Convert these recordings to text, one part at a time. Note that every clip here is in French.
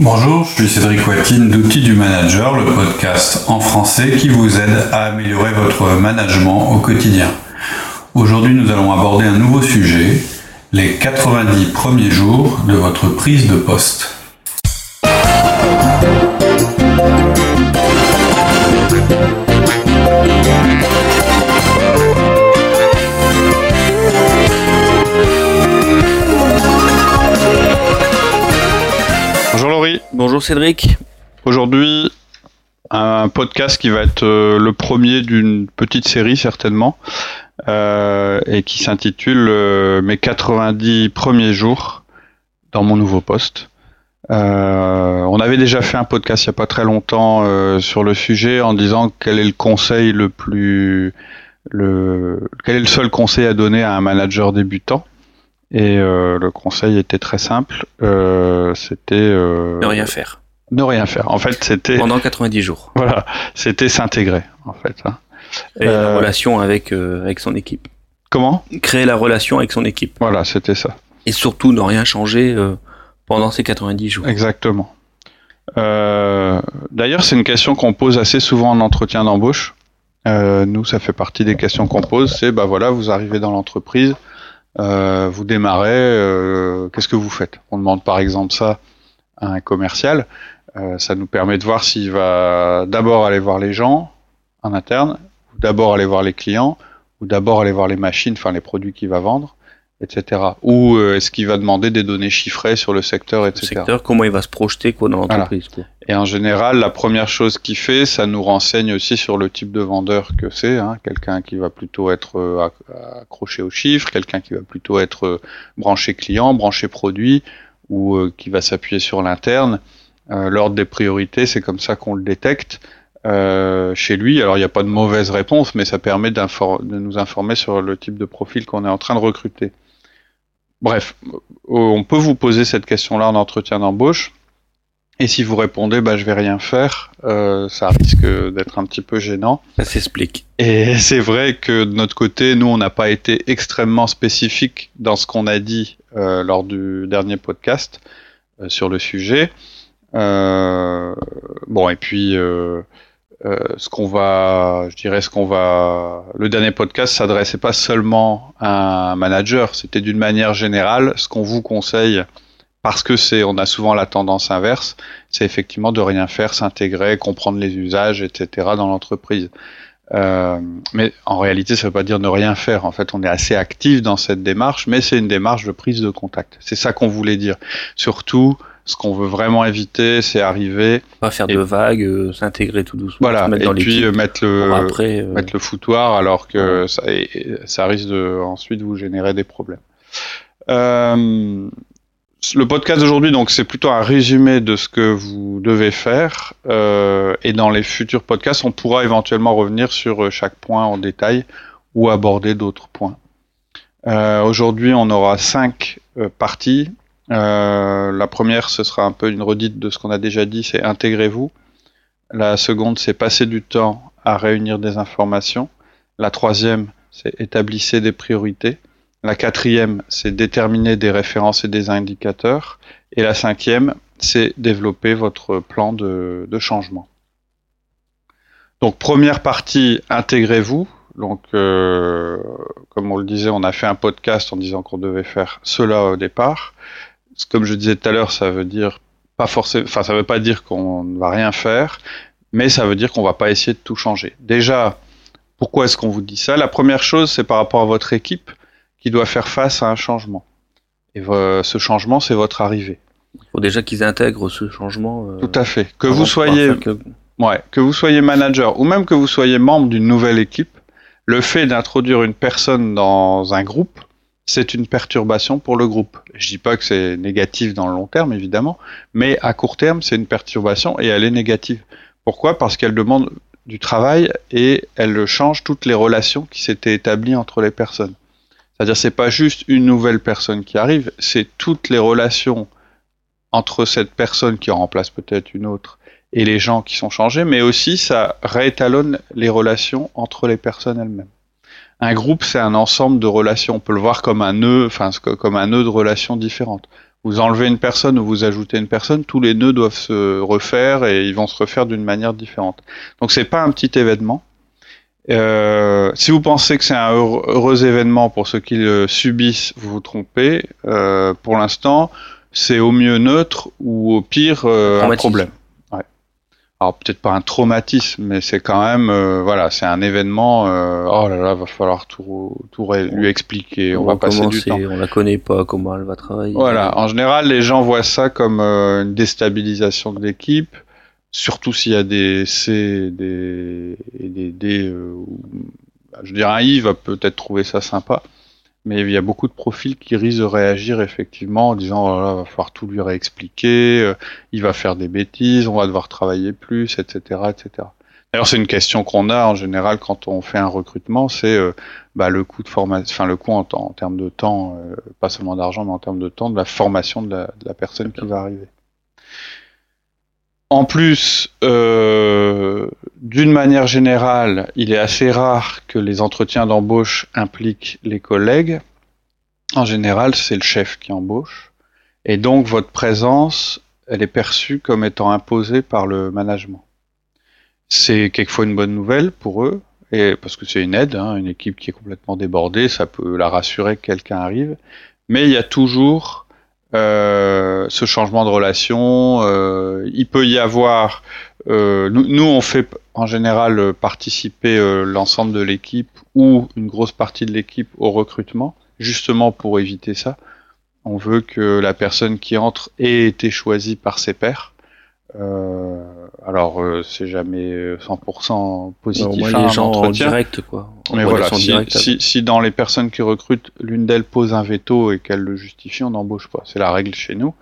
Bonjour, je suis Cédric Watine d'Outils du Manager, le podcast en français qui vous aide à améliorer votre management au quotidien. Aujourd'hui, nous allons aborder un nouveau sujet, les 90 premiers jours de votre prise de poste. Bonjour Cédric. Aujourd'hui, un podcast qui va être euh, le premier d'une petite série certainement, euh, et qui s'intitule euh, Mes 90 premiers jours dans mon nouveau poste. on avait déjà fait un podcast il n'y a pas très longtemps sur le sujet en disant quel est le conseil le plus, quel est le seul conseil à donner à un manager débutant. Et euh, le conseil était très simple, euh, c'était euh, ne rien faire. Ne rien faire. En fait, c'était pendant 90 jours. Voilà, c'était s'intégrer en fait. Hein. Et la relation avec avec son équipe. Comment? Créer la relation avec son équipe. Voilà, c'était ça. Et surtout ne rien changer pendant ces 90 jours. Exactement. D'ailleurs, c'est une question qu'on pose assez souvent en entretien d'embauche. nous, ça fait partie des questions qu'on pose. C'est bah voilà, vous arrivez dans l'entreprise euh, vous démarrez, euh, qu'est-ce que vous faites? On demande par exemple ça à un commercial. Euh, ça nous permet de voir s'il va d'abord aller voir les gens en interne, ou d'abord aller voir les clients, ou d'abord aller voir les machines, enfin les produits qu'il va vendre, etc. Ou euh, est-ce qu'il va demander des données chiffrées sur le secteur, etc. Le secteur, comment il va se projeter quoi, dans l'entreprise. Et en général, la première chose qu'il fait, ça nous renseigne aussi sur le type de vendeur que c'est. Hein. Quelqu'un qui va plutôt être euh, accroché aux chiffres, quelqu'un qui va plutôt être euh, branché client, branché produit, ou qui va s'appuyer sur l'interne. L'ordre des priorités, c'est comme ça qu'on le détecte. Euh, chez lui. Alors il n'y a pas de mauvaise réponse, mais ça permet de nous informer sur le type de profil qu'on est en train de recruter. Bref, euh, on peut vous poser cette question-là en entretien d'embauche. Et si vous répondez, bah, je vais rien faire, euh, ça risque d'être un petit peu gênant. Ça s'explique. Et c'est vrai que de notre côté, nous, on n'a pas été extrêmement spécifique dans ce qu'on a dit euh, lors du dernier podcast euh, sur le sujet. Euh, bon, et puis euh, ce qu'on va, je dirais, ce qu'on va, le dernier podcast s'adressait pas seulement à un manager, c'était d'une manière générale ce qu'on vous conseille parce que c'est, on a souvent la tendance inverse, c'est effectivement de rien faire, s'intégrer, comprendre les usages, etc. dans l'entreprise. Euh, mais en réalité, ça ne veut pas dire ne rien faire. En fait, on est assez actif dans cette démarche, mais c'est une démarche de prise de contact. C'est ça qu'on voulait dire. Surtout, ce qu'on veut vraiment éviter, c'est arriver. Pas faire de vagues, euh, s'intégrer tout doucement. Voilà, et puis euh, mettre le, après, euh, mettre le foutoir alors que ça, ça, risque de ensuite vous générer des problèmes. le podcast d'aujourd'hui, donc, c'est plutôt un résumé de ce que vous devez faire. et dans les futurs podcasts, on pourra éventuellement revenir sur chaque point en détail ou aborder d'autres points. Aujourd'hui, on aura cinq parties euh, la première, ce sera un peu une redite de ce qu'on a déjà dit, c'est intégrez-vous. La seconde, c'est passer du temps à réunir des informations. La troisième, c'est établissez des priorités. La quatrième, c'est déterminer des références et des indicateurs. Et la cinquième, c'est développer votre plan de, changement. Donc première partie, intégrez-vous. Donc euh, comme on le disait, on a fait un podcast en disant qu'on devait faire cela au départ comme je disais tout à l'heure, ça veut dire pas forcément, enfin ça veut pas dire qu'on ne va rien faire, mais ça veut dire qu'on va pas essayer de tout changer. Déjà, pourquoi est-ce qu'on vous dit ça? La première chose, c'est par rapport à votre équipe qui doit faire face à un changement. Et ce changement, c'est votre arrivée. Il faut déjà qu'ils intègrent ce changement. Euh, Tout à fait. Que vous soyez, ouais, que vous soyez manager ou même que vous soyez membre d'une nouvelle équipe, le fait d'introduire une personne dans un groupe c'est une perturbation pour le groupe. Je dis pas que c'est négatif dans le long terme, évidemment, mais à court terme, c'est une perturbation et elle est négative. Pourquoi? Parce qu'elle demande du travail et elle change toutes les relations qui s'étaient établies entre les personnes. C'est-à-dire, c'est pas juste une nouvelle personne qui arrive, c'est toutes les relations entre cette personne qui remplace peut-être une autre et les gens qui sont changés, mais aussi ça réétalonne les relations entre les personnes elles-mêmes un groupe, c'est un ensemble de relations. On peut le voir comme un nœud, enfin comme un nœud de relations différentes. Vous enlevez une personne ou vous ajoutez une personne, tous les nœuds doivent se refaire et ils vont se refaire d'une manière différente. Donc c'est pas un petit événement. Euh, si vous pensez que c'est un heureux, événement pour ceux qui le subissent, vous vous trompez. Euh, pour l'instant, c'est au mieux neutre ou au pire euh, un problème. Alors peut-être pas un traumatisme, mais c'est quand même, euh, voilà, c'est un événement. Euh, oh là là, va falloir tout, tout lui expliquer. On, va passer du temps. On la connaît pas, comment elle va travailler. Voilà. En général, les gens voient ça comme une déstabilisation de l'équipe surtout s'il y a des C des, et des D. Euh, bah, je dire, un I va peut-être trouver ça sympa, mais il y a beaucoup de profils qui risquent de réagir effectivement en disant oh là, va falloir tout lui réexpliquer, euh, il va faire des bêtises, on va devoir travailler plus, etc., etc. D'ailleurs, c'est une question qu'on a en général quand on fait un recrutement, c'est euh, bah, le coût de formation, enfin le coût en, en termes de temps, pas seulement d'argent, mais en termes de temps de la formation de la, de la personne qui va arriver. En plus, euh, d'une manière générale, il est assez rare que les entretiens d'embauche impliquent les collègues. En général, c'est le chef qui embauche. Et donc, votre présence, elle est perçue comme étant imposée par le management. C'est quelquefois une bonne nouvelle pour eux, et parce que c'est une aide, hein, une équipe qui est complètement débordée, ça peut la rassurer que quelqu'un arrive. Mais il y a toujours euh, ce changement de relation. Euh, il peut y avoir, euh, nous, nous, on fait en général participer l'ensemble de l'équipe ou une grosse partie de l'équipe au recrutement, justement pour éviter ça. On veut que la personne qui entre ait été choisie par ses pairs. Euh, alors, euh, c'est jamais 100% positif. Au les gens en direct, quoi. Mais voilà, si, si, dans les personnes qui recrutent, l'une d'elles pose un veto et qu'elle le justifie, on n'embauche pas. C'est la règle chez nous.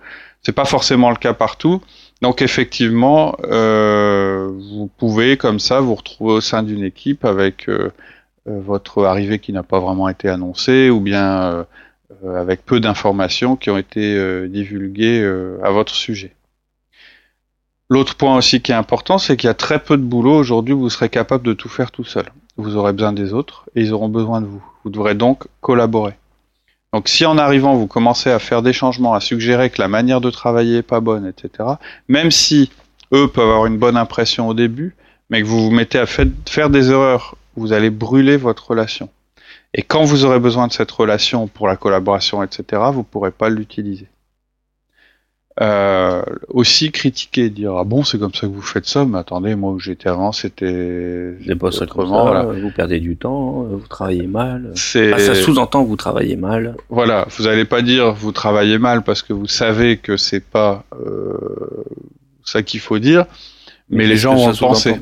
C'est pas forcément le cas partout. Donc effectivement, euh, vous pouvez comme ça vous retrouver au sein d'une équipe avec euh, euh, votre arrivée qui n'a pas vraiment été annoncée ou bien avec peu d'informations qui ont été divulguées à votre sujet. L'autre point aussi qui est important, c'est qu'il y a très peu de boulot. Aujourd'hui, vous serez capable de tout faire tout seul. Vous aurez besoin des autres et ils auront besoin de vous. Vous devrez donc collaborer. Donc si en arrivant, vous commencez à faire des changements, à suggérer que la manière de travailler est pas bonne, etc., même si eux peuvent avoir une bonne impression au début, mais que vous vous mettez à faire des erreurs, vous allez brûler votre relation. Et quand vous aurez besoin de cette relation pour la collaboration, etc., vous ne pourrez pas l'utiliser. Euh, aussi critiquer, dire ah bon c'est comme ça que vous faites ça, mais attendez moi où j'étais avant c'était pas ça voilà. vous perdez du temps, vous travaillez mal. ça sous-entend que vous travaillez mal. Voilà, vous n'allez pas dire vous travaillez mal parce que vous savez que c'est pas euh, ça qu'il faut dire, mais, les gens vont penser.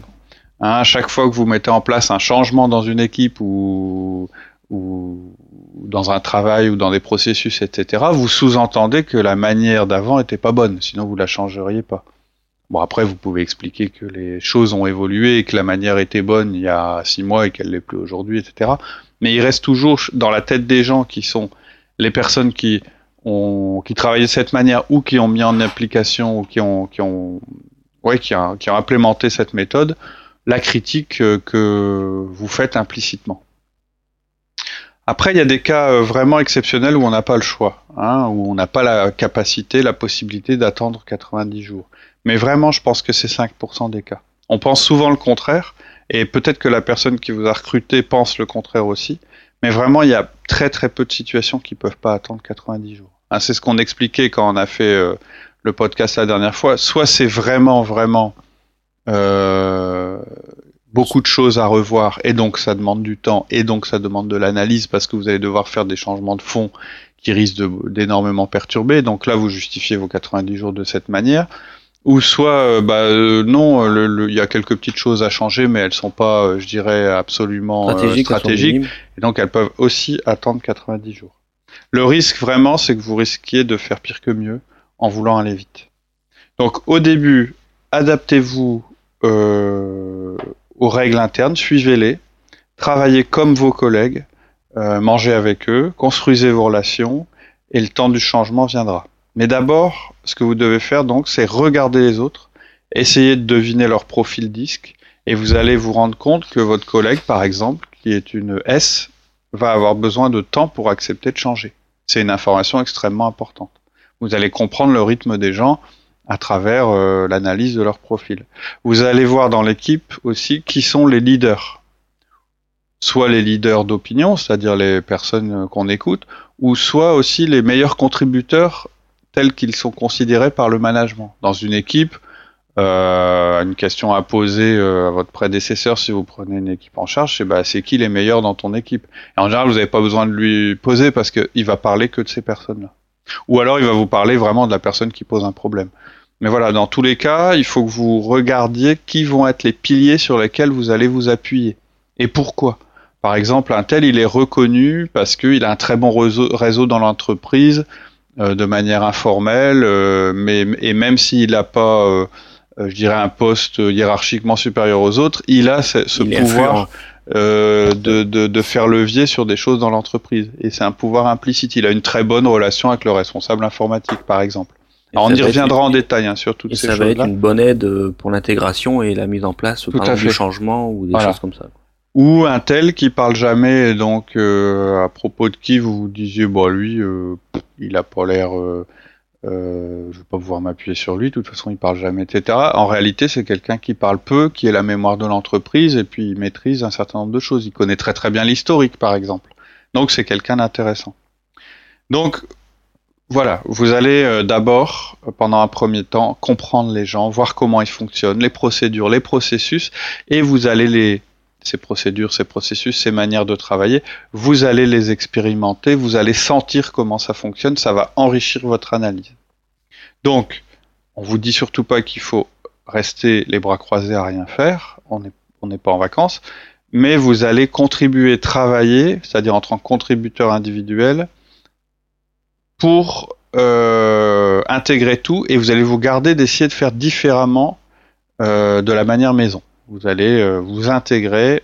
Hein, à chaque fois que vous mettez en place un changement dans une équipe ou ou dans un travail ou dans des processus, etc., vous sous-entendez que la manière d'avant était pas bonne, sinon vous la changeriez pas. Bon, après, vous pouvez expliquer que les choses ont évolué et que la manière était bonne il y a six mois et qu'elle l'est plus aujourd'hui, etc. Mais il reste toujours dans la tête des gens qui sont les personnes qui ont, qui travaillent de cette manière ou qui ont mis en application ou qui ont, qui ont, ouais, qui, qui ont implémenté cette méthode, la critique que vous faites implicitement. Après, il y a des cas euh, vraiment exceptionnels où on n'a pas le choix, hein, où on n'a pas la capacité, la possibilité d'attendre 90 jours. Mais vraiment, je pense que c'est 5% des cas. On pense souvent le contraire, et peut-être que la personne qui vous a recruté pense le contraire aussi, mais vraiment, il y a très très peu de situations qui peuvent pas attendre 90 jours. Hein, c'est ce qu'on expliquait quand on a fait euh, le podcast la dernière fois. Soit c'est vraiment vraiment euh, beaucoup de choses à revoir et donc ça demande du temps et donc ça demande de l'analyse parce que vous allez devoir faire des changements de fond qui risquent d'énormément perturber. Donc là, vous justifiez vos 90 jours de cette manière. Ou soit, euh, bah, euh, non, il y a quelques petites choses à changer, mais elles sont pas, euh, je dirais, absolument stratégiques. Et donc, elles peuvent aussi attendre 90 jours. Le risque, vraiment, c'est que vous risquiez de faire pire que mieux en voulant aller vite. Donc, au début, adaptez-vous euh, aux règles internes, suivez-les, travaillez comme vos collègues, euh, mangez avec eux, construisez vos relations, et le temps du changement viendra. Mais d'abord, ce que vous devez faire donc, c'est regarder les autres, essayer de deviner leur profil disque, et vous allez vous rendre compte que votre collègue, par exemple, qui est une S, va avoir besoin de temps pour accepter de changer. C'est une information extrêmement importante. Vous allez comprendre le rythme des gens à travers euh, l'analyse de leur profil. Vous allez voir dans l'équipe aussi qui sont les leaders. Soit les leaders d'opinion, c'est-à-dire les personnes qu'on écoute, ou soit aussi les meilleurs contributeurs tels qu'ils sont considérés par le management. Dans une équipe, euh, une question à poser euh, à votre prédécesseur si vous prenez une équipe en charge, c'est bah, c'est qui les meilleurs dans ton équipe? En général, vous n'avez pas besoin de lui poser parce qu'il va parler que de ces personnes-là. Ou alors, il va vous parler vraiment de la personne qui pose un problème. Mais voilà, dans tous les cas, il faut que vous regardiez qui vont être les piliers sur lesquels vous allez vous appuyer. Et pourquoi? Par exemple, un tel, il est reconnu parce qu'il a un très bon réseau, dans l'entreprise, euh, de manière informelle, euh, mais et même s'il n'a pas, euh, je dirais, un poste hiérarchiquement supérieur aux autres, il a ce, pouvoir de, de, de, faire levier sur des choses dans l'entreprise. Et c'est un pouvoir implicite. Il a une très bonne relation avec le responsable informatique, par exemple on y reviendra en détail hein, sur toutes et ces choses. Ça va être une bonne aide euh, pour l'intégration et la mise en place par du changement ou des choses comme ça. Ou un tel qui parle jamais, donc euh, à propos de qui vous vous disiez, bon lui, euh, il a pas l'air, euh, je vais pas pouvoir m'appuyer sur lui, de toute façon il parle jamais, etc. En réalité, c'est quelqu'un qui parle peu, qui est la mémoire de l'entreprise et puis il maîtrise un certain nombre de choses. Il connaît très très bien l'historique, par exemple. Donc c'est quelqu'un d'intéressant. Donc voilà, vous allez euh, d'abord, euh, pendant un premier temps, comprendre les gens, voir comment ils fonctionnent, les procédures, les processus, et vous allez les ces procédures, ces processus, ces manières de travailler, vous allez les expérimenter, vous allez sentir comment ça fonctionne, ça va enrichir votre analyse. Donc, on vous dit surtout pas qu'il faut rester les bras croisés à rien faire, on n'est on n'est pas en vacances, mais vous allez contribuer, travailler, c'est-à-dire en tant que contributeur individuel, pour euh, intégrer tout et vous allez vous garder d'essayer de faire différemment euh, de la manière maison. Vous allez euh, vous intégrer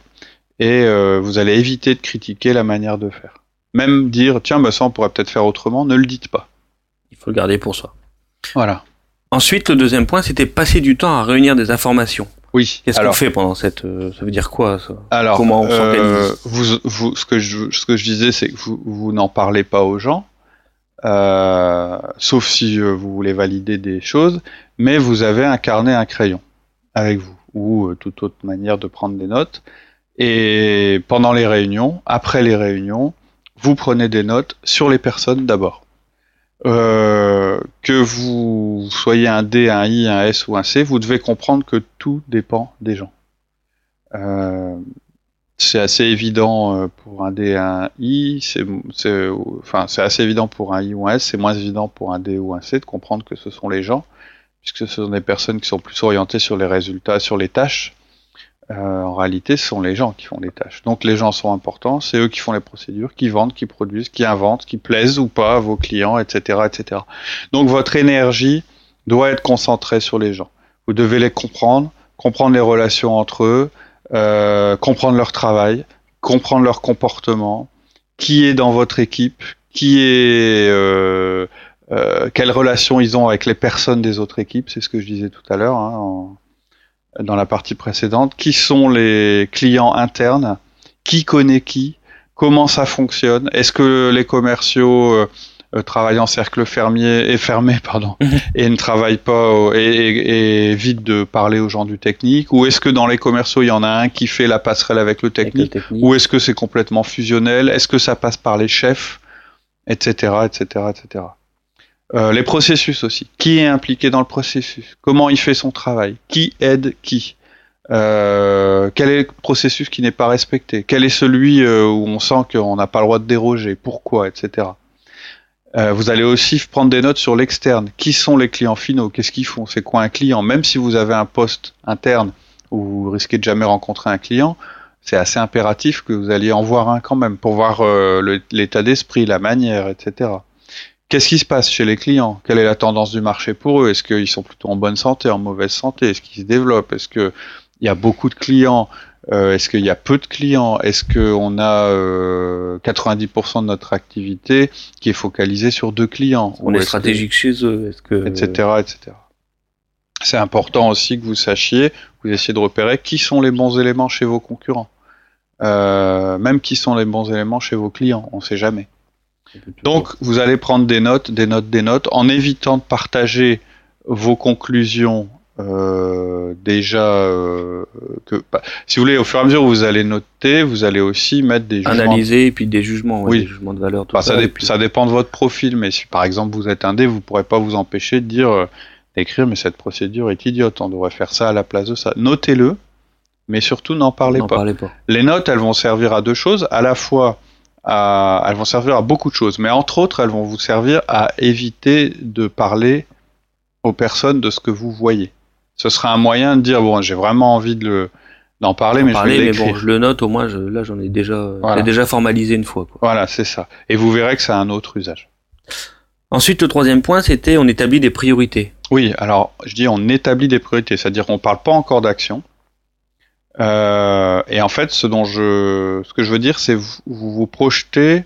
et vous allez éviter de critiquer la manière de faire. Même dire tiens bah ça on pourrait peut-être faire autrement, ne le dites pas. Il faut le garder pour soi. Voilà. Ensuite, le deuxième point, c'était passer du temps à réunir des informations. Oui. Qu'est-ce qu'on fait pendant cette Ça veut dire quoi ça? Alors, comment on euh, vous, vous, ce que je, ce que je disais, c'est que vous, vous n'en parlez pas aux gens. Euh, sauf si euh, vous voulez valider des choses, mais vous avez un carnet, un crayon avec vous, ou euh, toute autre manière de prendre des notes. Et pendant les réunions, après les réunions, vous prenez des notes sur les personnes d'abord. que vous soyez un D, un I, un S ou un C, vous devez comprendre que tout dépend des gens. Euh, c'est assez évident euh, pour un D et un I, c'est, assez évident pour un I ou un S, c'est moins évident pour un D ou un C de comprendre que ce sont les gens, puisque ce sont des personnes qui sont plus orientées sur les résultats, sur les tâches. Euh, en réalité, ce sont les gens qui font les tâches. Donc les gens sont importants, c'est eux qui font les procédures, qui vendent, qui produisent, qui inventent, qui plaisent ou pas à vos clients, etc., etc. Donc votre énergie doit être concentrée sur les gens. Vous devez les comprendre, comprendre les relations entre eux, euh, comprendre leur travail, comprendre leur comportement, qui est dans votre équipe, qui est euh, euh, quelles relations ils ont avec les personnes des autres équipes, c'est ce que je disais tout à l'heure hein, dans la partie précédente, qui sont les clients internes, qui connaît qui, comment ça fonctionne, est-ce que les commerciaux euh, travaille en cercle fermier et fermé pardon et ne travaille pas et, et, évite de parler aux gens du technique. Ou est-ce que dans les commerciaux il y en a un qui fait la passerelle avec le technique, ou est-ce que c'est complètement fusionnel? Est-ce que ça passe par les chefs? Etc etc etc euh, les processus aussi. Qui est impliqué dans le processus? Comment il fait son travail? Qui aide qui? Euh, quel est le processus qui n'est pas respecté? Quel est celui euh, où on sent qu'on n'a pas le droit de déroger? Pourquoi? Etc. Euh, vous allez aussi prendre des notes sur l'externe. Qui sont les clients finaux? Qu'est-ce qu'ils font? C'est quoi un client? Même si vous avez un poste interne où vous risquez de jamais rencontrer un client, c'est assez impératif que vous alliez en voir un quand même pour voir euh, l'état d'esprit, la manière, etc. Qu'est-ce qui se passe chez les clients? Quelle est la tendance du marché pour eux? Est-ce qu'ils sont plutôt en bonne santé, en mauvaise santé? Est-ce qu'ils se développent? Est-ce qu'il y a beaucoup de clients euh, Est-ce qu'il y a peu de clients? Est-ce qu'on a euh, 90% de notre activité qui est focalisée sur deux clients? On est, stratégique chez eux, est-ce que etc. etc. C'est important aussi que vous sachiez, vous essayez de repérer qui sont les bons éléments chez vos concurrents, euh, même qui sont les bons éléments chez vos clients. On ne sait jamais. Donc, vous allez prendre des notes, des notes, des notes, en évitant de partager vos conclusions euh, déjà euh, que bah, si vous voulez au fur et à mesure où vous allez noter vous allez aussi mettre des jugements. Analyser et puis des jugements oui. des jugements de valeur bah, ça, ça, dépend de votre profil mais si par exemple vous êtes indé vous pourrez pas vous empêcher de dire euh, d'écrire mais cette procédure est idiote on devrait faire ça à la place de ça. Notez-le mais surtout n'en parlez, parlez, pas. Les notes elles vont servir à deux choses à la fois à, elles vont servir à beaucoup de choses mais entre autres elles vont vous servir à éviter de parler aux personnes de ce que vous voyez ce sera un moyen de dire bon, j'ai vraiment envie de le d'en parler, mais je vais l'écrire. Mais bon, je le note au moins. Je, là, j'en ai déjà, déjà formalisé une fois. Quoi. Voilà, c'est ça. Et vous verrez que ça a un autre usage. Ensuite, le troisième point, c'était on établit des priorités. Oui, alors je dis on établit des priorités, c'est-à-dire on parle pas encore d'action. Euh, et en fait, ce dont je, ce que je veux dire, c'est vous, vous vous projetez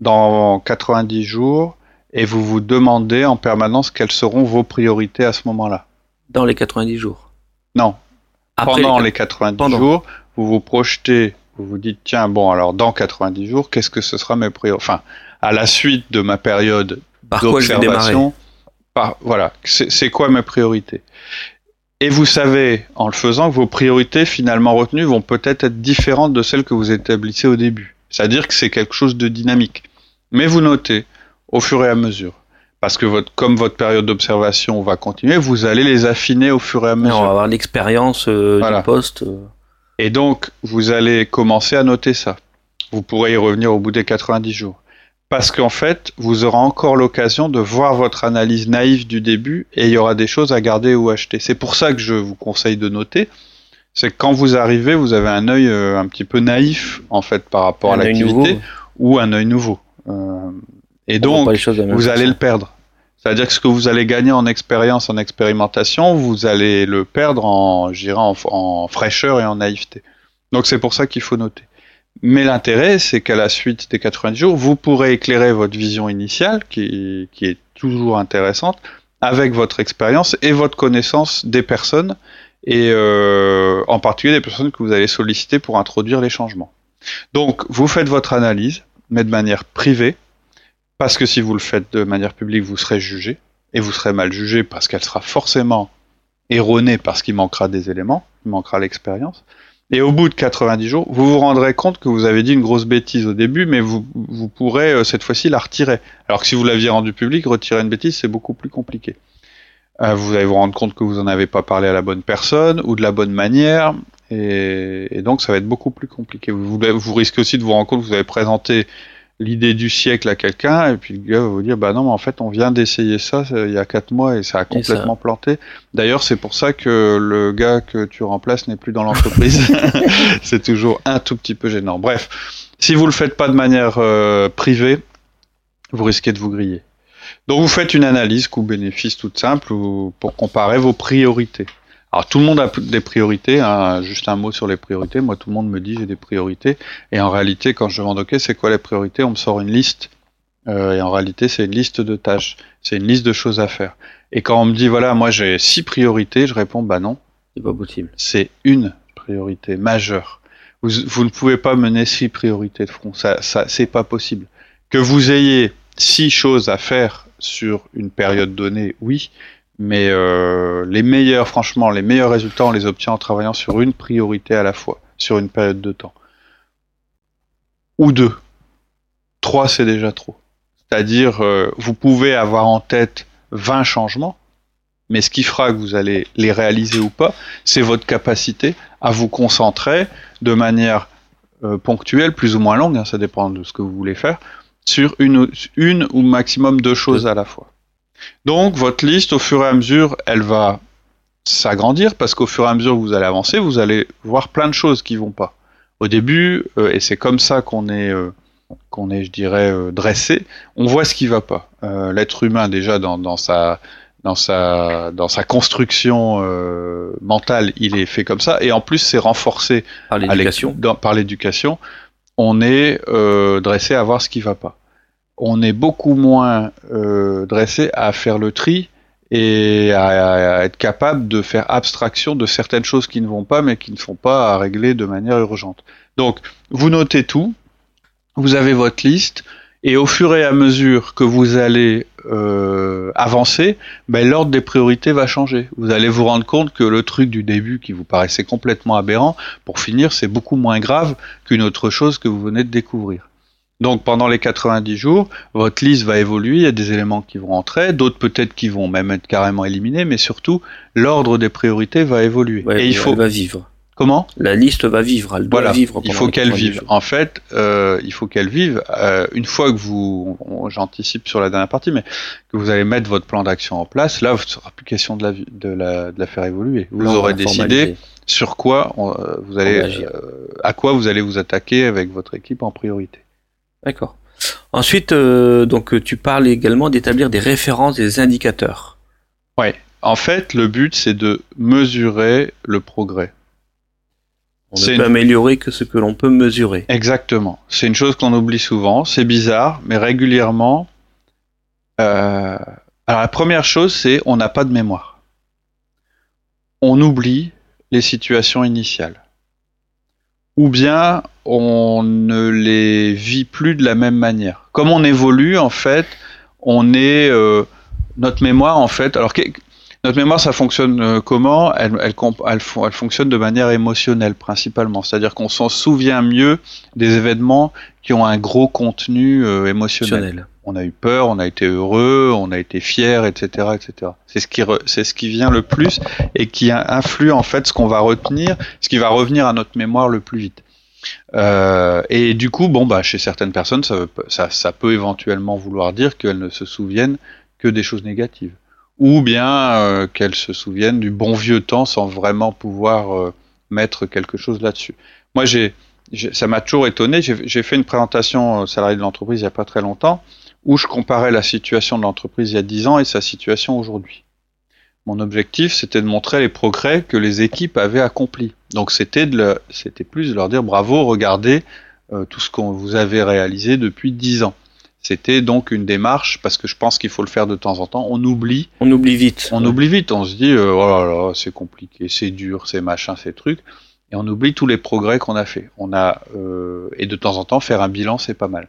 dans 90 jours et vous vous demandez en permanence quelles seront vos priorités à ce moment-là. Dans les 90 jours Non. Pendant les, 90 jours, vous vous projetez, vous vous dites, tiens, bon, alors dans 90 jours, qu'est-ce que ce sera mes priorités Enfin, à la suite de ma période d'observation, voilà, c'est quoi mes priorités? Et vous savez, en le faisant, que vos priorités finalement retenues vont peut-être être différentes de celles que vous établissez au début. C'est-à-dire que c'est quelque chose de dynamique. Mais vous notez, au fur et à mesure, parce que votre, comme votre période d'observation va continuer, vous allez les affiner au fur et à mesure. on va avoir l'expérience euh, du poste. Euh. Et donc, vous allez commencer à noter ça. Vous pourrez y revenir au bout des 90 jours. Parce qu'en fait, vous aurez encore l'occasion de voir votre analyse naïve du début et il y aura des choses à garder ou acheter. C'est pour ça que je vous conseille de noter. C'est que quand vous arrivez, vous avez un œil euh, un petit peu naïf, en fait, par rapport à l'activité ou un œil nouveau. Euh, et donc, vous allez le perdre. C'est-à-dire que ce que vous allez gagner en expérience, en expérimentation, vous allez le perdre en, en, en fraîcheur et en naïveté. Donc c'est pour ça qu'il faut noter. Mais l'intérêt, c'est qu'à la suite des 90 jours, vous pourrez éclairer votre vision initiale, qui, qui est toujours intéressante, avec votre expérience et votre connaissance des personnes, et euh, en particulier des personnes que vous allez solliciter pour introduire les changements. Donc, vous faites votre analyse, mais de manière privée, parce que si vous le faites de manière publique, vous serez jugé, et vous serez mal jugé parce qu'elle sera forcément erronée parce qu'il manquera des éléments, il manquera l'expérience. Et au bout de 90 jours, vous vous rendrez compte que vous avez dit une grosse bêtise au début, mais vous, vous pourrez euh, cette fois-ci la retirer. Alors que si vous l'aviez rendu public, retirer une bêtise, c'est beaucoup plus compliqué. Euh, vous allez vous rendre compte que vous n'en avez pas parlé à la bonne personne ou de la bonne manière, et, donc ça va être beaucoup plus compliqué. Vous risquez aussi de vous rendre compte que vous avez présenté l'idée du siècle à quelqu'un et puis le gars va vous dire bah non mais en fait on vient d'essayer ça il y a quatre mois et ça a complètement planté. D'ailleurs c'est pour ça que le gars que tu remplaces n'est plus dans l'entreprise. c'est toujours un tout petit peu gênant. Bref, si vous le faites pas de manière euh, privée, vous risquez de vous griller. Donc vous faites une analyse coût-bénéfice toute simple pour comparer vos priorités. Alors tout le monde a des priorités, hein. juste un mot sur les priorités. Moi, tout le monde me dit j'ai des priorités, et en réalité, quand je demande ok, c'est quoi les priorités, on me sort une liste, euh, et en réalité, c'est une liste de tâches, c'est une liste de choses à faire. Et quand on me dit voilà, moi j'ai six priorités, je réponds bah non, c'est pas possible. C'est une priorité majeure. Vous, vous, ne pouvez pas mener six priorités de front, ça, ça c'est pas possible. Que vous ayez six choses à faire sur une période donnée, oui, mais euh, les meilleurs, franchement, les meilleurs résultats, on les obtient en travaillant sur une priorité à la fois, sur une période de temps. Ou deux. Trois, c'est déjà trop. C'est-à-dire, euh, vous pouvez avoir en tête 20 changements, mais ce qui fera que vous allez les réaliser ou pas, c'est votre capacité à vous concentrer de manière euh, ponctuelle, plus ou moins longue, hein, ça dépend de ce que vous voulez faire, sur une, une ou maximum deux choses à la fois. Donc votre liste, au fur et à mesure, elle va s'agrandir parce qu'au fur et à mesure que vous allez avancer, vous allez voir plein de choses qui vont pas. Au début, euh, et c'est comme ça qu'on est, euh, qu'on est, je dirais, euh, dressé, on voit ce qui va pas. L'être humain déjà dans, dans, sa dans sa dans sa construction mentale, il est fait comme ça, et en plus c'est renforcé par l'éducation. Par l'éducation, on est dressé à voir ce qui va pas on est beaucoup moins euh, dressé à faire le tri et à, être capable de faire abstraction de certaines choses qui ne vont pas, mais qui ne sont pas à régler de manière urgente. Donc, vous notez tout, vous avez votre liste, Et au fur et à mesure que vous allez euh, avancer, ben, l'ordre des priorités va changer. Vous allez vous rendre compte que le truc du début qui vous paraissait complètement aberrant, pour finir, c'est beaucoup moins grave qu'une autre chose que vous venez de découvrir. Donc pendant les 90 jours, votre liste va évoluer, il y a des éléments qui vont entrer, d'autres peut-être qui vont même être carrément éliminés, mais surtout l'ordre des priorités va évoluer. et il faut va vivre. Comment? La liste va vivre, elle doit vivre. Il faut qu'elle vive. En fait, euh, il faut qu'elle vive. Euh, une fois que vous, j'anticipe sur la dernière partie, mais que vous allez mettre votre plan d'action en place, là, il ne sera plus question de la, de la, de la faire évoluer. Vous aurez décidé sur quoi euh, vous allez, euh, à quoi vous allez vous attaquer avec votre équipe en priorité. D'accord. Ensuite, euh, donc tu parles également d'établir des références, des indicateurs. Ouais. En fait, le but c'est de mesurer le progrès. On ne peut améliorer que ce que l'on peut mesurer. Exactement. C'est une chose qu'on oublie souvent. C'est bizarre, mais régulièrement. Euh, alors la première chose, c'est on n'a pas de mémoire. On oublie les situations initiales. Ou bien on ne les vit plus de la même manière. Comme on évolue, en fait, on est euh, notre mémoire, en fait. Alors notre mémoire, ça fonctionne euh, comment? Elle, elle, elle, fonctionne de manière émotionnelle principalement. C'est-à-dire qu'on s'en souvient mieux des événements qui ont un gros contenu euh, émotionnel. On a eu peur, on a été heureux, on a été fier, etc., etc. C'est ce qui c'est ce qui vient le plus et qui influe en fait ce qu'on va retenir, ce qui va revenir à notre mémoire le plus vite. Euh, et du coup, bon bah chez certaines personnes, ça, peut éventuellement vouloir dire qu'elles ne se souviennent que des choses négatives ou bien euh, qu'elles se souviennent du bon vieux temps sans vraiment pouvoir euh, mettre quelque chose là-dessus. Moi, j'ai, ça m'a toujours étonné. J'ai fait une présentation aux salariés de l'entreprise il n'y a pas très longtemps où je comparais la situation de l'entreprise il y a 10 ans et sa situation aujourd'hui. Mon objectif, c'était de montrer les progrès que les équipes avaient accomplis. Donc, c'était de c'était plus de leur dire bravo, regardez euh, tout ce qu'on vous avez réalisé depuis 10 ans. C'était donc une démarche, parce que je pense qu'il faut le faire de temps en temps, on oublie. On oublie vite. On oublie vite, on se dit, euh, oh là là, c'est compliqué, c'est dur, c'est machin, c'est truc. Et on oublie tous les progrès qu'on a fait. On a, euh, et de temps en temps, faire un bilan, c'est pas mal.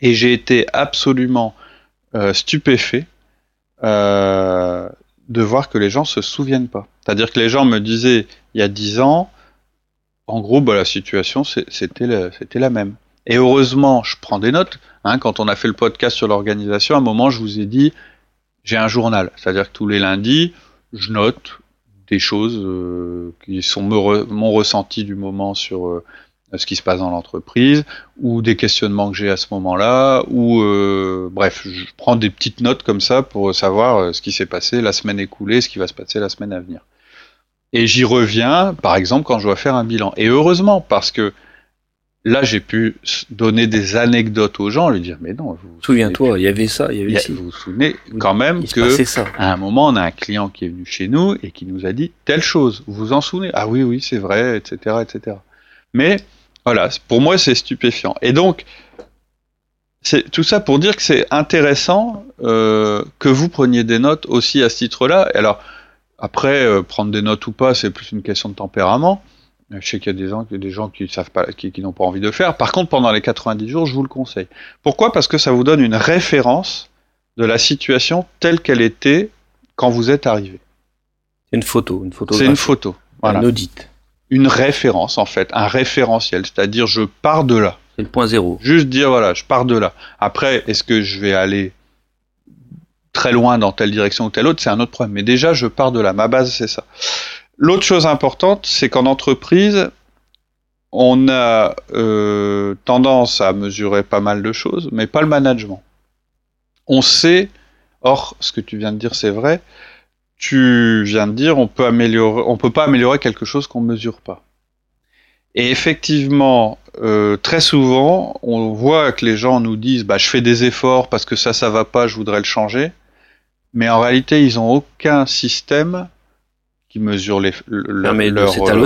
Et j'ai été absolument euh, stupéfait de voir que les gens se souviennent pas. C'est-à-dire que les gens me disaient, il y a dix ans, en gros, bah, la situation, c'était la même. Et heureusement, je prends des notes. Hein, quand on a fait le podcast sur l'organisation, à un moment, je vous ai dit, j'ai un journal. C'est-à-dire que tous les lundis, je note des choses euh, qui sont mon ressenti du moment sur euh, ce qui se passe dans l'entreprise, ou des questionnements que j'ai à ce moment-là, ou euh, bref, je prends des petites notes comme ça pour savoir ce qui s'est passé la semaine écoulée, ce qui va se passer la semaine à venir. Et j'y reviens, par exemple, quand je dois faire un bilan. Et heureusement, parce que Là, j'ai pu donner des anecdotes aux gens, lui dire, mais non, vous souviens-toi, il y avait ça, il y avait Vous vous souvenez quand même que, ça. à un moment, on a un client qui est venu chez nous et qui nous a dit telle chose. Vous vous en souvenez? Ah oui, oui, c'est vrai, etc., etc. Mais voilà, pour moi, c'est stupéfiant. Et donc, c'est tout ça pour dire que c'est intéressant euh, que vous preniez des notes aussi à ce titre-là. Alors, après, euh, prendre des notes ou pas, c'est plus une question de tempérament. Je sais qu'il y a des gens, des gens qui savent pas, qui, n'ont pas envie de faire. Par contre, pendant les 90 jours, je vous le conseille. Pourquoi? Parce que ça vous donne une référence de la situation telle qu'elle était quand vous êtes arrivé. Une photo, une photo. C'est une photo. Voilà. Un audit. Une référence en fait, un référentiel, c'est-à-dire je pars de là. C'est le point zéro. Juste dire voilà, je pars de là. Après, est-ce que je vais aller très loin dans telle direction ou telle autre, c'est un autre problème. Mais déjà, je pars de là. Ma base, c'est ça. L'autre chose importante, c'est qu'en entreprise, on a euh, tendance à mesurer pas mal de choses, mais pas le management. On sait, or, ce que tu viens de dire, c'est vrai. Tu viens de dire, on peut améliorer, on peut pas améliorer quelque chose qu'on mesure pas. Et effectivement, euh, très souvent, on voit que les gens nous disent, bah, je fais des efforts parce que ça, ça va pas, je voudrais le changer. Mais en réalité, ils n'ont aucun système mesure les, leurs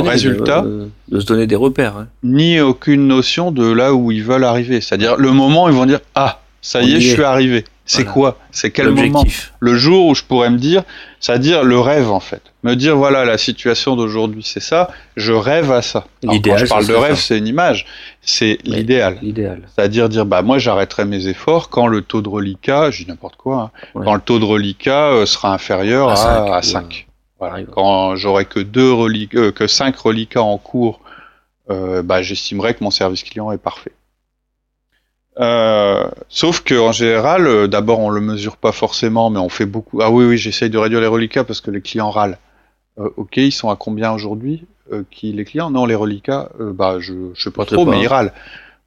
résultats. De, se donner des repères. Hein. Ni aucune notion de là où ils veulent arriver. C'est-à-dire, le moment où ils vont dire Ah, ça y est, je suis arrivé. C'est quoi? C'est quel moment? Le jour où je pourrais me dire, c'est-à-dire le rêve en fait. Me dire voilà la situation d'aujourd'hui c'est ça, je rêve à ça. Quand je parle de rêve, c'est une image, c'est l'idéal. L'idéal. C'est-à-dire dire bah moi j'arrêterai mes efforts quand le taux de reliquat, je dis n'importe quoi, hein, quand le taux de reliquat euh, sera inférieur à 5. Voilà. Quand j'aurai que deux reliquats, euh, que 5 reliquats en cours, euh, bah, j'estimerai que mon service client est parfait. Euh, sauf que en général, euh, d'abord on le mesure pas forcément, mais on fait beaucoup. Ah oui, oui, j'essaye de réduire les reliquats parce que les clients râlent. Euh, ok, ils sont à combien aujourd'hui Qui les clients? Non, les reliquats, bah je, je sais pas trop, mais ils râlent.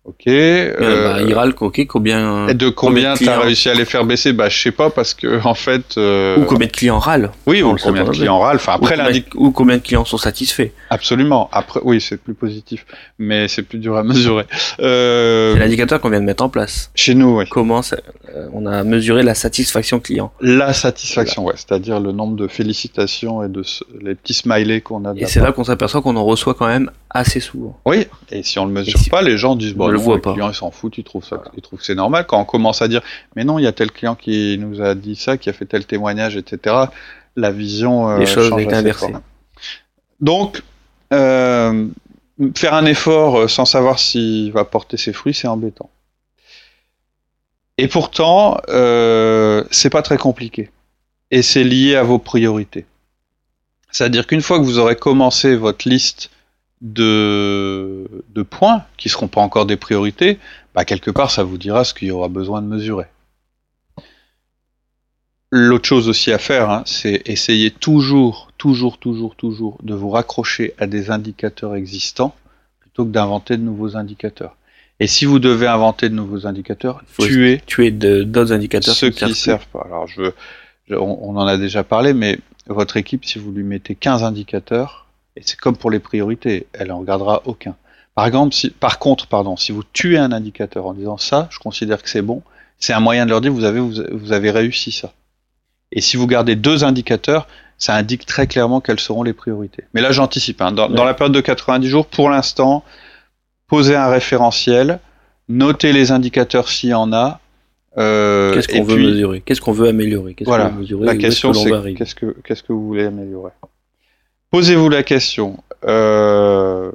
Ok. Euh, bah, Iral, ok, combien De combien t'as réussi à les faire baisser? Bah, je sais pas parce que en fait. Euh... Ou combien de clients râlent? Oui, ou combien de clients râlent? Enfin, après, ou combien, de clients sont satisfaits? Absolument. Après, oui, c'est plus positif, mais c'est plus dur à mesurer. Euh... C'est l'indicateur qu'on vient de mettre en place. Chez nous, oui. Comment ça... Euh, on a mesuré la satisfaction client La satisfaction, ouais, c'est-à-dire le nombre de félicitations et de les petits smileys qu'on a. Et c'est là qu'on s'aperçoit qu'on en reçoit quand même assez souvent. Oui. Et si on le mesure pas, les gens disent bon, le voit pas. client il s'en fout, il trouve ça, il trouve que c'est normal. Quand on commence à dire, mais non, il y a tel client qui nous a dit ça, qui a fait tel témoignage, etc. La vision euh, les choses été inversées. Donc, euh, faire un effort euh, sans savoir s'il va porter ses fruits, c'est embêtant. Et pourtant, euh, c'est pas très compliqué. Et c'est lié à vos priorités. C'est-à-dire qu'une fois que vous aurez commencé votre liste de, de points qui seront pas encore des priorités, bah quelque part ça vous dira ce qu'il y aura besoin de mesurer. L'autre chose aussi à faire, hein, c'est essayer toujours, toujours, toujours, toujours de vous raccrocher à des indicateurs existants plutôt que d'inventer de nouveaux indicateurs. Et si vous devez inventer de nouveaux indicateurs, tuer, tuer d'autres indicateurs ceux qui ne servent pas. Alors je, on, on, en a déjà parlé, mais votre équipe, si vous lui mettez 15 indicateurs, et c'est comme pour les priorités, elle en regardera aucun. Par exemple, si, par contre, pardon, si vous tuez un indicateur en disant ça, je considère que c'est bon, c'est un moyen de leur dire vous avez, vous, avez réussi ça. Et si vous gardez deux indicateurs, ça indique très clairement quelles seront les priorités. Mais là, j'anticipe. Hein. Dans, dans, la période de 90 jours, pour l'instant, posez un référentiel, notez les indicateurs s'il y en a. Euh, qu'est-ce qu'on veut mesurer? Qu'est-ce qu'on veut améliorer? Voilà. mesurer? La question, c'est qu'est-ce que qu'est-ce que vous voulez améliorer? Posez-vous la question. Euh,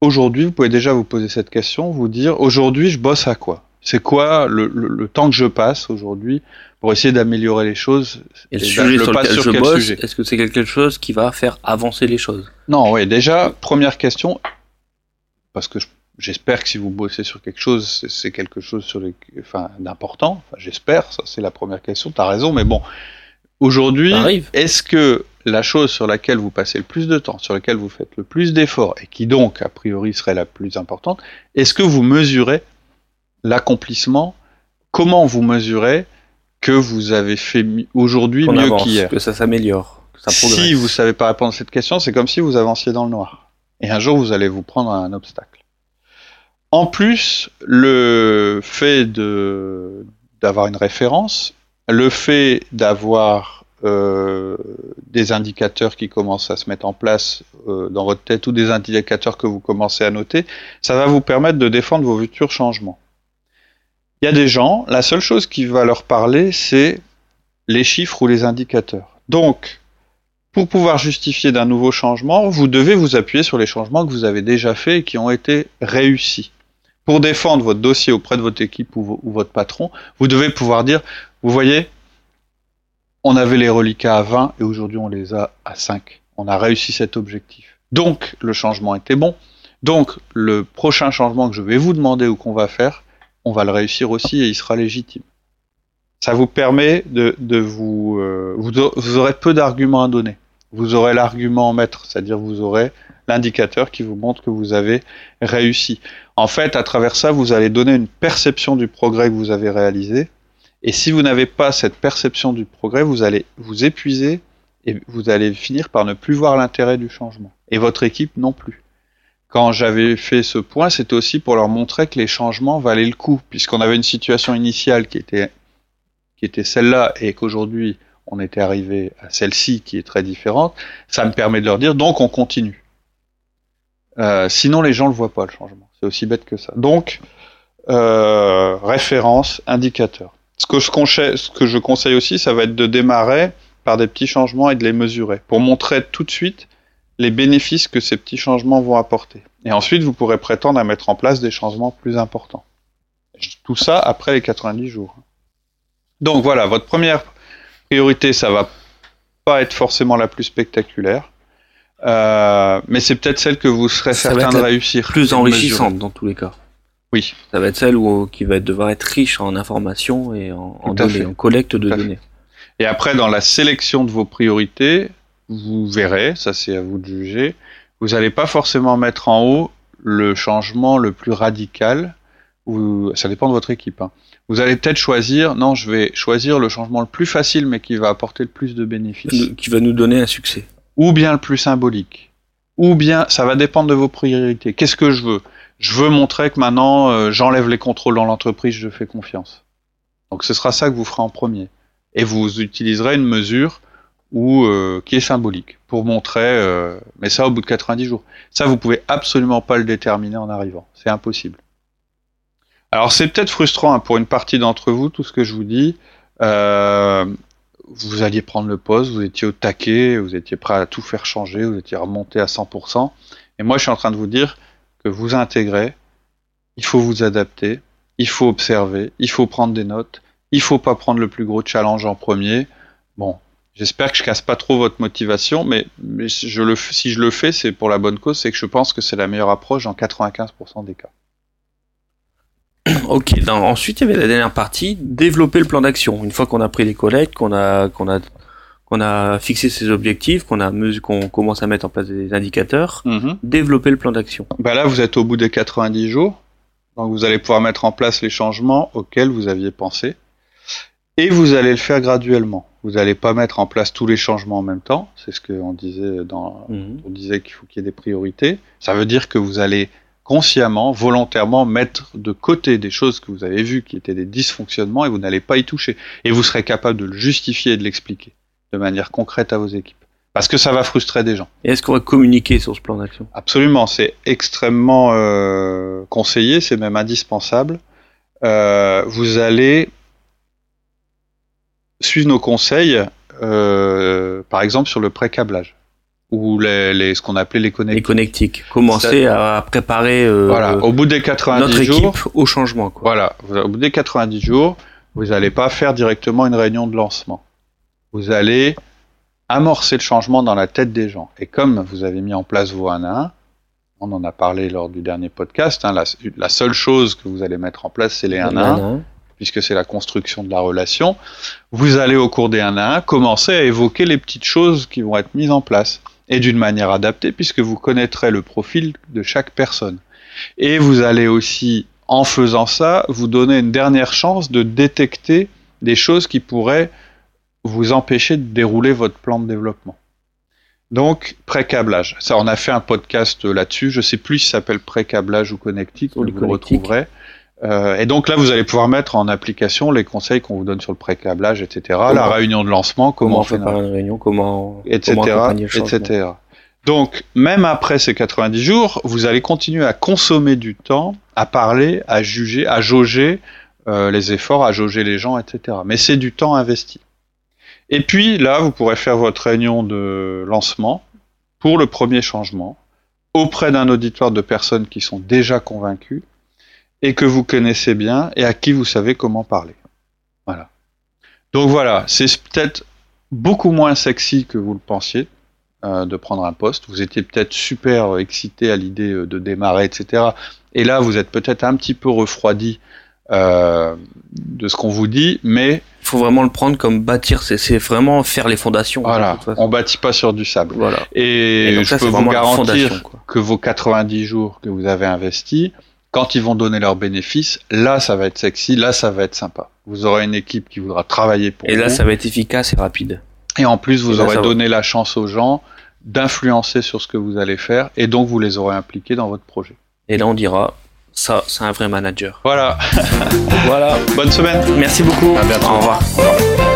aujourd'hui, vous pouvez déjà vous poser cette question, vous dire aujourd'hui, je bosse à quoi? C'est quoi le, temps que je passe aujourd'hui pour essayer d'améliorer les choses? Et le sujet sur lequel je bosse, est-ce que c'est quelque chose qui va faire avancer les choses? Non, oui. Déjà, première question, parce que j'espère que si vous bossez sur quelque chose, c'est quelque chose sur les, enfin, d'important. Enfin, j'espère, ça c'est la première question. T'as raison, mais bon, Aujourd'hui, est-ce que la chose sur laquelle vous passez le plus de temps, sur laquelle vous faites le plus d'efforts, et qui donc, a priori, serait la plus importante, est-ce que vous mesurez l'accomplissement? Comment vous mesurez que vous avez fait aujourd'hui mieux qu'hier? Que ça s'améliore. Si vous ne savez pas répondre à cette question, c'est comme si vous avanciez dans le noir. Et un jour, vous allez vous prendre un obstacle. En plus, le fait d'avoir une référence le fait d'avoir euh, des indicateurs qui commencent à se mettre en place euh, dans votre tête ou des indicateurs que vous commencez à noter, ça va vous permettre de défendre vos futurs changements. Il y a des gens, la seule chose qui va leur parler, c'est les chiffres ou les indicateurs. Donc, pour pouvoir justifier d'un nouveau changement, vous devez vous appuyer sur les changements que vous avez déjà faits et qui ont été réussis. Pour défendre votre dossier auprès de votre équipe ou, ou votre patron, vous devez pouvoir dire vous voyez, on avait les reliquats à 20 et aujourd'hui on les a à 5. On a réussi cet objectif. Donc le changement était bon. Donc le prochain changement que je vais vous demander ou qu'on va faire, on va le réussir aussi et il sera légitime. Ça vous permet de, vous, euh, vous, vous aurez peu d'arguments à donner. Vous aurez l'argument maître, c'est-à-dire vous aurez l'indicateur qui vous montre que vous avez réussi. En fait, à travers ça, vous allez donner une perception du progrès que vous avez réalisé et si vous n'avez pas cette perception du progrès, vous allez vous épuiser et vous allez finir par ne plus voir l'intérêt du changement. Et votre équipe non plus. Quand j'avais fait ce point, c'était aussi pour leur montrer que les changements valaient le coup, puisqu'on avait une situation initiale qui était, qui était celle-là et qu'aujourd'hui on était arrivé à celle-ci qui est très différente. Ça me permet de leur dire donc on continue. Euh, sinon les gens le voient pas le changement. C'est aussi bête que ça. Donc euh, référence, indicateur. Ce que, je conseille, ce que je conseille aussi, ça va être de démarrer par des petits changements et de les mesurer pour montrer tout de suite les bénéfices que ces petits changements vont apporter. Et ensuite, vous pourrez prétendre à mettre en place des changements plus importants. Tout ça après les 90 jours. Donc voilà, votre première priorité, ça va pas être forcément la plus spectaculaire, euh, mais c'est peut-être celle que vous serez certain de réussir. Plus enrichissante dans tous les cas. Oui. Ça va être celle où, qui va devoir être riche en informations et en, en, en collecte de données. Et après, dans la sélection de vos priorités, vous verrez, ça c'est à vous de juger, vous n'allez pas forcément mettre en haut le changement le plus radical, ou ça dépend de votre équipe. Hein. Vous allez peut-être choisir, non, je vais choisir le changement le plus facile mais qui va apporter le plus de bénéfices. Qui va nous donner un succès. Ou bien le plus symbolique. Ou bien, ça va dépendre de vos priorités. Qu'est-ce que je veux? Je veux montrer que maintenant, euh, j'enlève les contrôles dans l'entreprise, je fais confiance. Donc ce sera ça que vous ferez en premier. Et vous utiliserez une mesure ou euh, qui est symbolique pour montrer, euh, mais ça au bout de 90 jours. Ça, vous pouvez absolument pas le déterminer en arrivant, c'est impossible. Alors c'est peut-être frustrant hein, pour une partie d'entre vous, tout ce que je vous dis. Euh, vous alliez prendre le poste, vous étiez au taquet, vous étiez prêt à tout faire changer, vous étiez remonté à 100%. Et moi, je suis en train de vous dire vous intégrez, il faut vous adapter, il faut observer, il faut prendre des notes, il faut pas prendre le plus gros challenge en premier. Bon, J'espère que je casse pas trop votre motivation, mais, je le, si je le fais, c'est pour la bonne cause, c'est que je pense que c'est la meilleure approche dans 95% des cas. Ok, ensuite il y avait la dernière partie, développer le plan d'action. Une fois qu'on a pris les collectes, qu'on a, qu'on a, qu'on a fixé ses objectifs, qu'on a qu'on commence à mettre en place des indicateurs, mm-hmm. développer le plan d'action. Bah là, vous êtes au bout des 90 jours, donc vous allez pouvoir mettre en place les changements auxquels vous aviez pensé, et vous allez le faire graduellement. Vous n'allez pas mettre en place tous les changements en même temps. C'est ce qu'on disait dans, mhm. on disait qu'il faut qu'il y ait des priorités. Ça veut dire que vous allez consciemment, volontairement mettre de côté des choses que vous avez vues qui étaient des dysfonctionnements et vous n'allez pas y toucher. Et vous serez capable de le justifier et de l'expliquer de manière concrète à vos équipes. Parce que ça va frustrer des gens. Et est-ce qu'on va communiquer sur ce plan d'action? Absolument, c'est extrêmement euh, conseillé, c'est même indispensable. Euh, vous allez suivre nos conseils, euh, par exemple sur le pré-câblage ou les, les, ce qu'on appelait les connectiques. Les connectiques. Commencer à préparer euh, voilà. au bout des 90 notre jours, équipe au changement. Quoi. Voilà, au bout des 90 jours, vous n'allez pas faire directement une réunion de lancement. Vous allez amorcer le changement dans la tête des gens. Et comme vous avez mis en place vos 1 à 1, on en a parlé lors du dernier podcast, hein, la, la, seule chose que vous allez mettre en place, c'est les 1 à 1 puisque c'est la construction de la relation, vous allez au cours des 1 à 1 commencer à évoquer les petites choses qui vont être mises en place, et d'une manière adaptée, puisque vous connaîtrez le profil de chaque personne. Et vous allez aussi, en faisant ça, vous donner une dernière chance de détecter des choses qui pourraient vous empêcher de dérouler votre plan de développement. Donc, pré-câblage. Ça, on a fait un podcast là-dessus. Je sais plus si ça s'appelle pré-câblage ou connectique. Vous le retrouverez. Euh, et donc là, vous allez pouvoir mettre en application les conseils qu'on vous donne sur le pré-câblage, etc. la réunion de lancement, comment, comment on fait une réunion, comment, etc., etc. Donc, même après ces 90 jours, vous allez continuer à consommer du temps, à parler, à juger, à jauger euh, les efforts, à jauger les gens, etc. Mais c'est du temps investi. Et puis là, vous pourrez faire votre réunion de lancement pour le premier changement auprès d'un auditoire de personnes qui sont déjà convaincues et que vous connaissez bien et à qui vous savez comment parler. Voilà. Donc voilà, c'est peut-être beaucoup moins sexy que vous le pensiez euh, de prendre un poste. Vous étiez peut-être super excité à l'idée euh, de démarrer, etc. Et là, vous êtes peut-être un petit peu refroidi euh, de ce qu'on vous dit, mais faut vraiment le prendre comme bâtir. C'est vraiment faire les fondations. Voilà, on bâtit pas sur du sable. Voilà. Et, je peux vous garantir que vos 90 jours que vous avez investis, quand ils vont donner leurs bénéfices, là, ça va être sexy, là, ça va être sympa. Vous aurez une équipe qui voudra travailler pour vous. Et là, ça va être efficace et rapide. Et en plus, vous aurez donné la chance aux gens d'influencer sur ce que vous allez faire, et donc vous les aurez impliqués dans votre projet. Et là, on dira, ça, c'est un vrai manager. Voilà. voilà. Bonne semaine. Merci beaucoup. À bientôt. Au revoir. Au revoir.